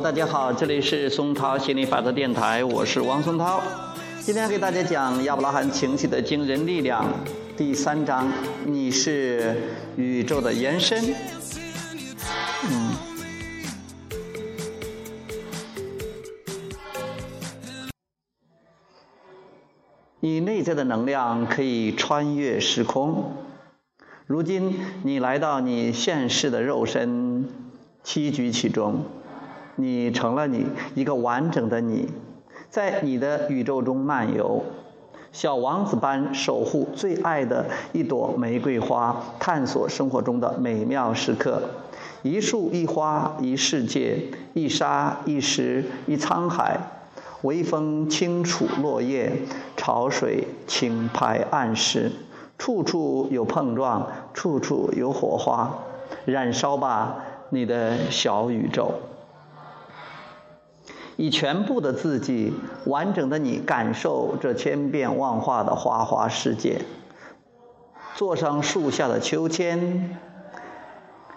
大家好，这里是松涛心理法则电台，我是王松涛。今天给大家讲亚伯拉罕情绪的惊人力量第三章，你是宇宙的延伸。嗯，你内在的能量可以穿越时空。如今你来到你现世的肉身，栖居其中，你成了你一个完整的你，在你的宇宙中漫游，小王子般守护最爱的一朵玫瑰花，探索生活中的美妙时刻。一树一花一世界，一沙一石一沧海，微风轻触落叶，潮水轻拍岸石。处处有碰撞，处处有火花，燃烧吧，你的小宇宙！以全部的自己，完整的你，感受这千变万化的花花世界。坐上树下的秋千，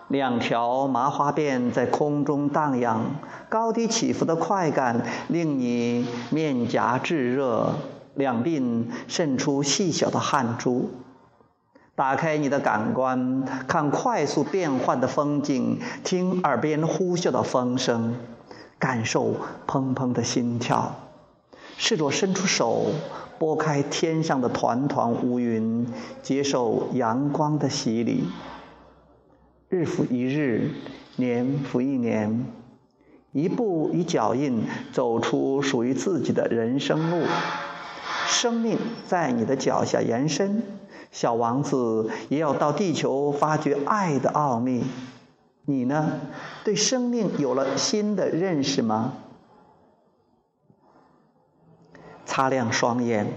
两条麻花辫在空中荡漾，高低起伏的快感令你面颊炙热，两鬓渗出细小的汗珠。打开你的感官，看快速变换的风景，听耳边呼啸的风声，感受砰砰的心跳。试着伸出手，拨开天上的团团乌云，接受阳光的洗礼。日复一日，年复一年，一步一脚印，走出属于自己的人生路。生命在你的脚下延伸。小王子也要到地球发掘爱的奥秘，你呢？对生命有了新的认识吗？擦亮双眼，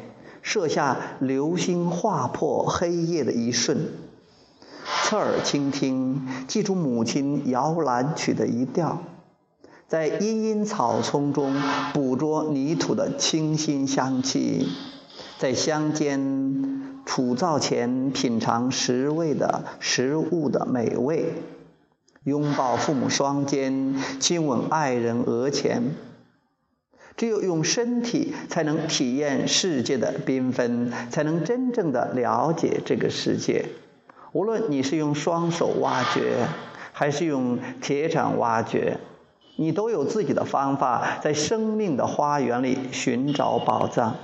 设下流星划破黑夜的一瞬，侧耳倾听，记住母亲摇篮曲的一调，在茵茵草丛中捕捉泥土的清新香气，在乡间。土灶前品尝食味的食物的美味，拥抱父母双肩，亲吻爱人额前。只有用身体才能体验世界的缤纷，才能真正的了解这个世界。无论你是用双手挖掘，还是用铁铲挖掘，你都有自己的方法，在生命的花园里寻找宝藏。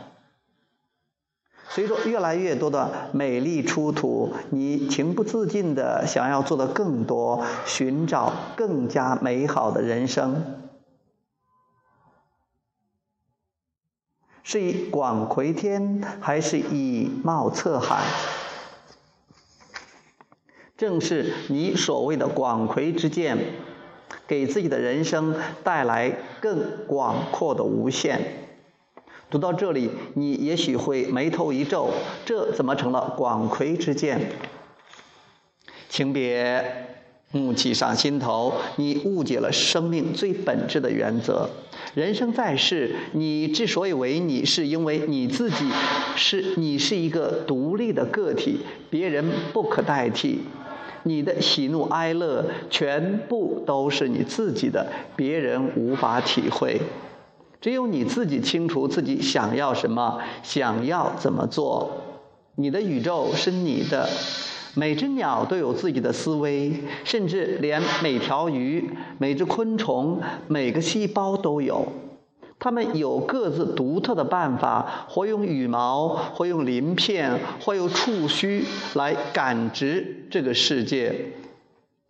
随着越来越多的美丽出土，你情不自禁地想要做的更多，寻找更加美好的人生。是以广魁天，还是以貌测海？正是你所谓的广魁之剑，给自己的人生带来更广阔的无限。读到这里，你也许会眉头一皱，这怎么成了广魁之剑？请别怒气上心头，你误解了生命最本质的原则。人生在世，你之所以为你，是因为你自己是你是一个独立的个体，别人不可代替。你的喜怒哀乐全部都是你自己的，别人无法体会。只有你自己清楚自己想要什么，想要怎么做。你的宇宙是你的，每只鸟都有自己的思维，甚至连每条鱼、每只昆虫、每个细胞都有。它们有各自独特的办法，或用羽毛，或用鳞片，或用触须来感知这个世界。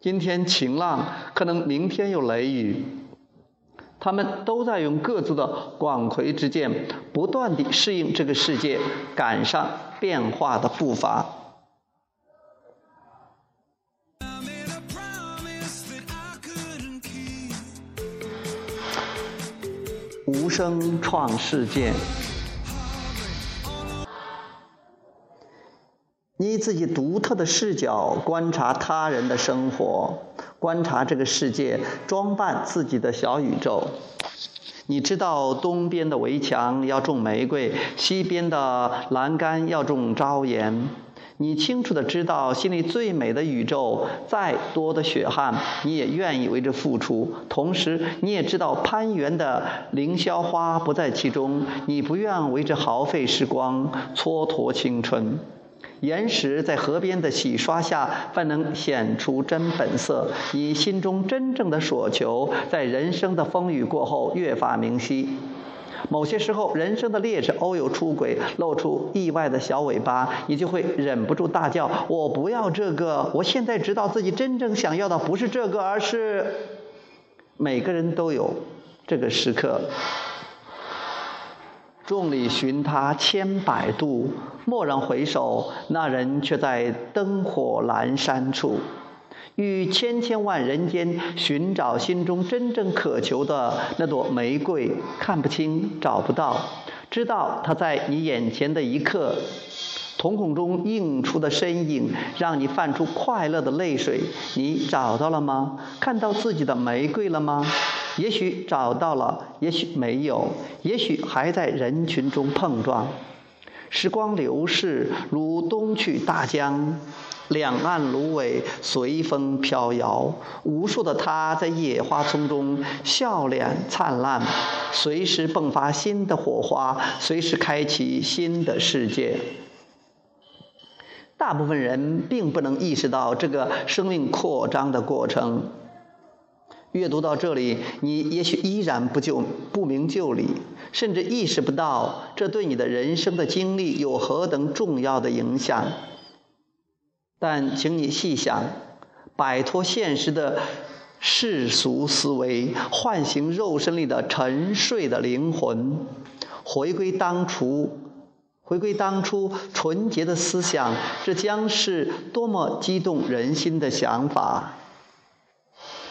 今天晴朗，可能明天有雷雨。他们都在用各自的广魁之剑，不断地适应这个世界，赶上变化的步伐。无声创世界，以自己独特的视角观察他人的生活。观察这个世界，装扮自己的小宇宙。你知道东边的围墙要种玫瑰，西边的栏杆要种朝颜。你清楚的知道，心里最美的宇宙，再多的血汗，你也愿意为之付出。同时，你也知道攀援的凌霄花不在其中，你不愿为之耗费时光，蹉跎青春。岩石在河边的洗刷下，方能显出真本色。你心中真正的所求，在人生的风雨过后越发明晰。某些时候，人生的烈士偶有出轨，露出意外的小尾巴，你就会忍不住大叫：“我不要这个！我现在知道自己真正想要的不是这个，而是……每个人都有这个时刻。众里寻他千百度，蓦然回首，那人却在灯火阑珊处。”于千千万人间寻找心中真正渴求的那朵玫瑰，看不清，找不到，知道它在你眼前的一刻，瞳孔中映出的身影，让你泛出快乐的泪水。你找到了吗？看到自己的玫瑰了吗？也许找到了，也许没有，也许还在人群中碰撞。时光流逝，如东去大江。两岸芦苇随风飘摇，无数的他在野花丛中笑脸灿烂，随时迸发新的火花，随时开启新的世界。大部分人并不能意识到这个生命扩张的过程。阅读到这里，你也许依然不就不明就里，甚至意识不到这对你的人生的经历有何等重要的影响。但请你细想，摆脱现实的世俗思维，唤醒肉身里的沉睡的灵魂，回归当初，回归当初纯洁的思想，这将是多么激动人心的想法！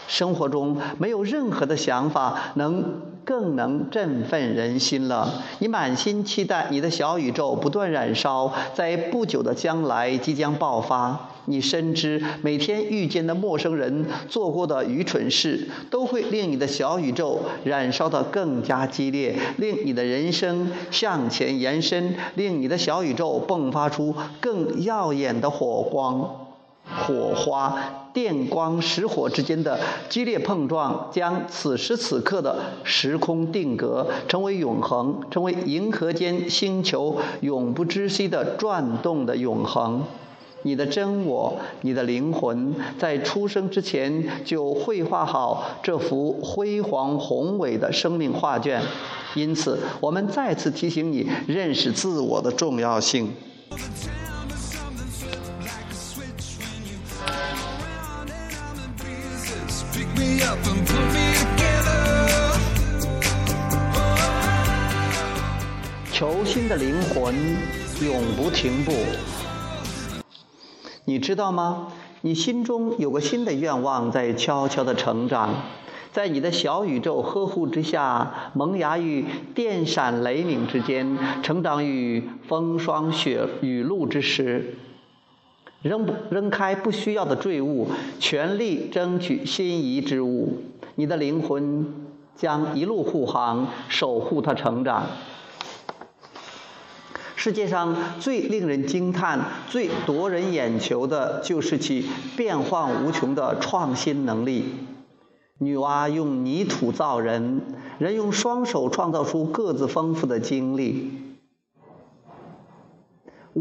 生活中没有任何的想法能更能振奋人心了。你满心期待你的小宇宙不断燃烧，在不久的将来即将爆发。你深知每天遇见的陌生人做过的愚蠢事，都会令你的小宇宙燃烧得更加激烈，令你的人生向前延伸，令你的小宇宙迸发出更耀眼的火光。火花、电光石火之间的激烈碰撞，将此时此刻的时空定格，成为永恒，成为银河间星球永不知息的转动的永恒。你的真我，你的灵魂，在出生之前就绘画好这幅辉煌宏伟的生命画卷。因此，我们再次提醒你认识自我的重要性。求新的灵魂永不停步。你知道吗？你心中有个新的愿望在悄悄的成长，在你的小宇宙呵护之下，萌芽于电闪雷鸣之间，成长于风霜雪雨露之时。扔不扔开不需要的坠物，全力争取心仪之物。你的灵魂将一路护航，守护它成长。世界上最令人惊叹、最夺人眼球的，就是其变幻无穷的创新能力。女娲用泥土造人，人用双手创造出各自丰富的经历。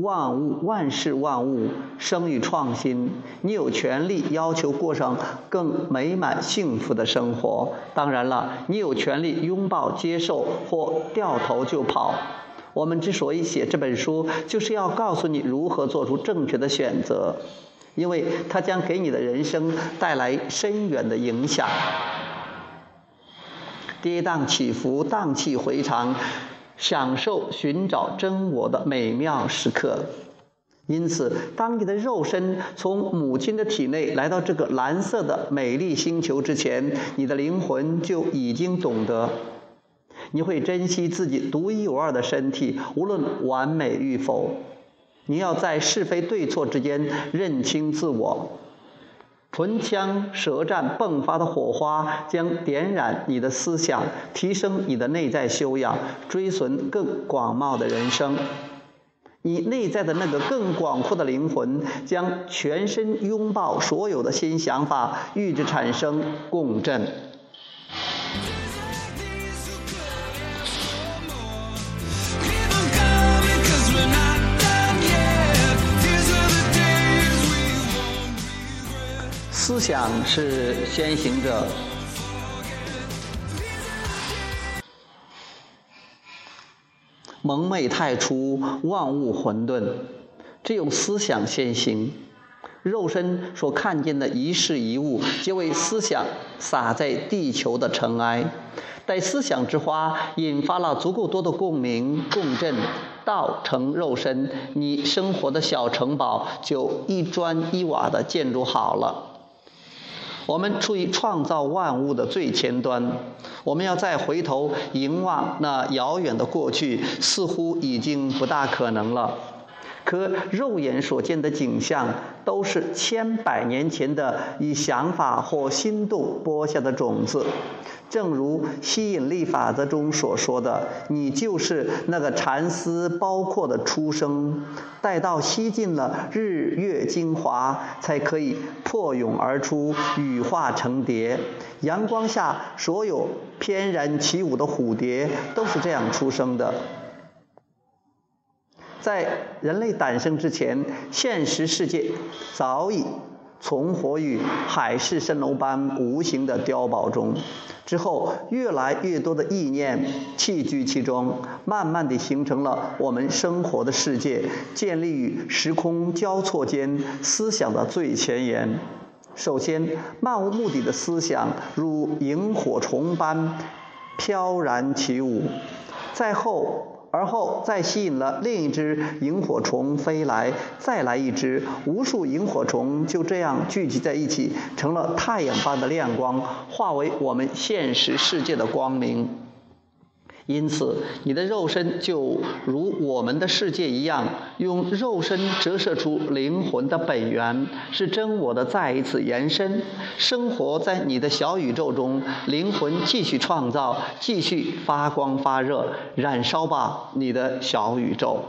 万物万事万物生于创新，你有权利要求过上更美满幸福的生活。当然了，你有权利拥抱接受或掉头就跑。我们之所以写这本书，就是要告诉你如何做出正确的选择，因为它将给你的人生带来深远的影响。跌宕起伏，荡气回肠。享受寻找真我的美妙时刻。因此，当你的肉身从母亲的体内来到这个蓝色的美丽星球之前，你的灵魂就已经懂得，你会珍惜自己独一无二的身体，无论完美与否。你要在是非对错之间认清自我。唇枪舌战迸发的火花将点燃你的思想，提升你的内在修养，追寻更广袤的人生。你内在的那个更广阔的灵魂，将全身拥抱所有的新想法，与之产生共振。思想是先行者。蒙昧太初，万物混沌，只有思想先行。肉身所看见的一事一物，皆为思想撒在地球的尘埃。待思想之花引发了足够多的共鸣共振，道成肉身，你生活的小城堡就一砖一瓦的建筑好了。我们处于创造万物的最前端，我们要再回头凝望那遥远的过去，似乎已经不大可能了。可肉眼所见的景象，都是千百年前的以想法或心动播下的种子。正如吸引力法则中所说的，你就是那个蚕丝包括的出生，待到吸尽了日月精华，才可以破蛹而出，羽化成蝶。阳光下所有翩然起舞的蝴蝶，都是这样出生的。在人类诞生之前，现实世界早已存活于海市蜃楼般无形的碉堡中。之后，越来越多的意念栖居其中，慢慢地形成了我们生活的世界，建立于时空交错间，思想的最前沿。首先，漫无目的的思想如萤火虫般飘然起舞，再后。而后再吸引了另一只萤火虫飞来，再来一只，无数萤火虫就这样聚集在一起，成了太阳般的亮光，化为我们现实世界的光明。因此，你的肉身就如我们的世界一样，用肉身折射出灵魂的本源，是真我的再一次延伸。生活在你的小宇宙中，灵魂继续创造，继续发光发热，燃烧吧，你的小宇宙。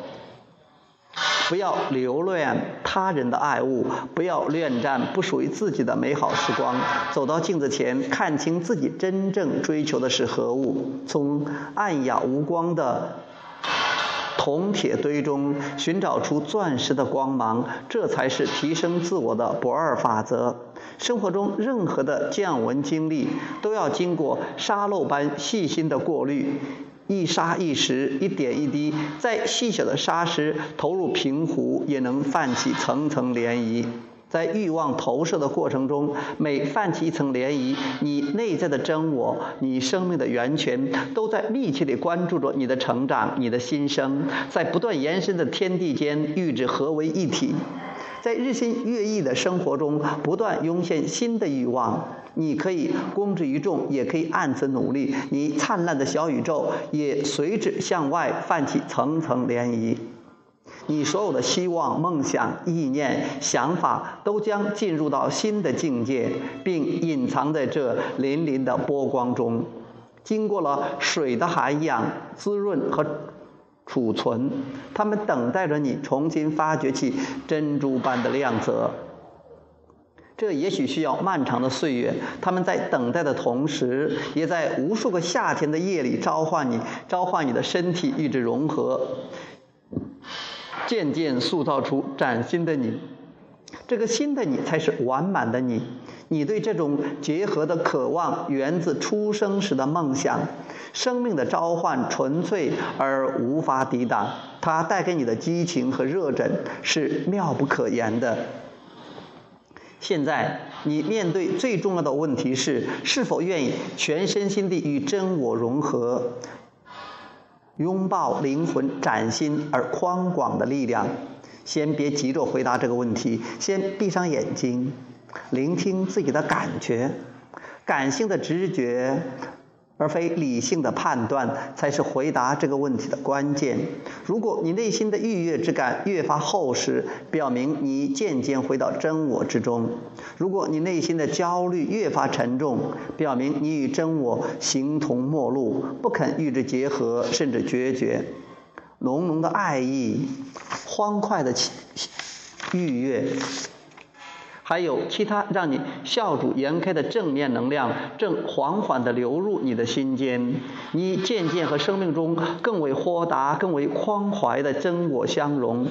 不要留恋他人的爱物，不要恋战不属于自己的美好时光。走到镜子前，看清自己真正追求的是何物。从暗哑无光的铜铁堆中寻找出钻石的光芒，这才是提升自我的不二法则。生活中任何的见闻经历，都要经过沙漏般细心的过滤。一沙一石，一点一滴，再细小的沙石投入平湖，也能泛起层层涟漪。在欲望投射的过程中，每泛起一层涟漪，你内在的真我，你生命的源泉，都在密切地关注着你的成长，你的新生，在不断延伸的天地间，与之合为一体。在日新月异的生活中，不断涌现新的欲望。你可以公之于众，也可以暗自努力。你灿烂的小宇宙也随之向外泛起层层涟漪。你所有的希望、梦想、意念、想法，都将进入到新的境界，并隐藏在这粼粼的波光中。经过了水的涵养、滋润和。储存，他们等待着你重新发掘起珍珠般的亮泽。这也许需要漫长的岁月。他们在等待的同时，也在无数个夏天的夜里召唤你，召唤你的身体与之融合，渐渐塑造出崭新的你。这个新的你才是完满的你。你对这种结合的渴望，源自出生时的梦想。生命的召唤纯粹而无法抵挡，它带给你的激情和热忱是妙不可言的。现在你面对最重要的问题是：是否愿意全身心地与真我融合，拥抱灵魂崭新而宽广的力量？先别急着回答这个问题，先闭上眼睛。聆听自己的感觉，感性的直觉，而非理性的判断，才是回答这个问题的关键。如果你内心的愉悦之感越发厚实，表明你渐渐回到真我之中；如果你内心的焦虑越发沉重，表明你与真我形同陌路，不肯与之结合，甚至决绝。浓浓的爱意欢快的愉悦。还有其他让你笑逐颜开的正面能量，正缓缓地流入你的心间。你渐渐和生命中更为豁达、更为宽怀的真我相融。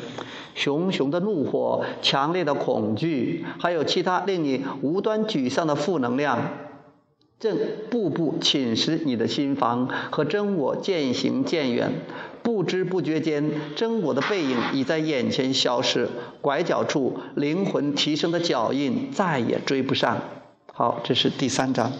熊熊的怒火、强烈的恐惧，还有其他令你无端沮丧的负能量，正步步侵蚀你的心房，和真我渐行渐远。不知不觉间，真我的背影已在眼前消失，拐角处灵魂提升的脚印再也追不上。好，这是第三章。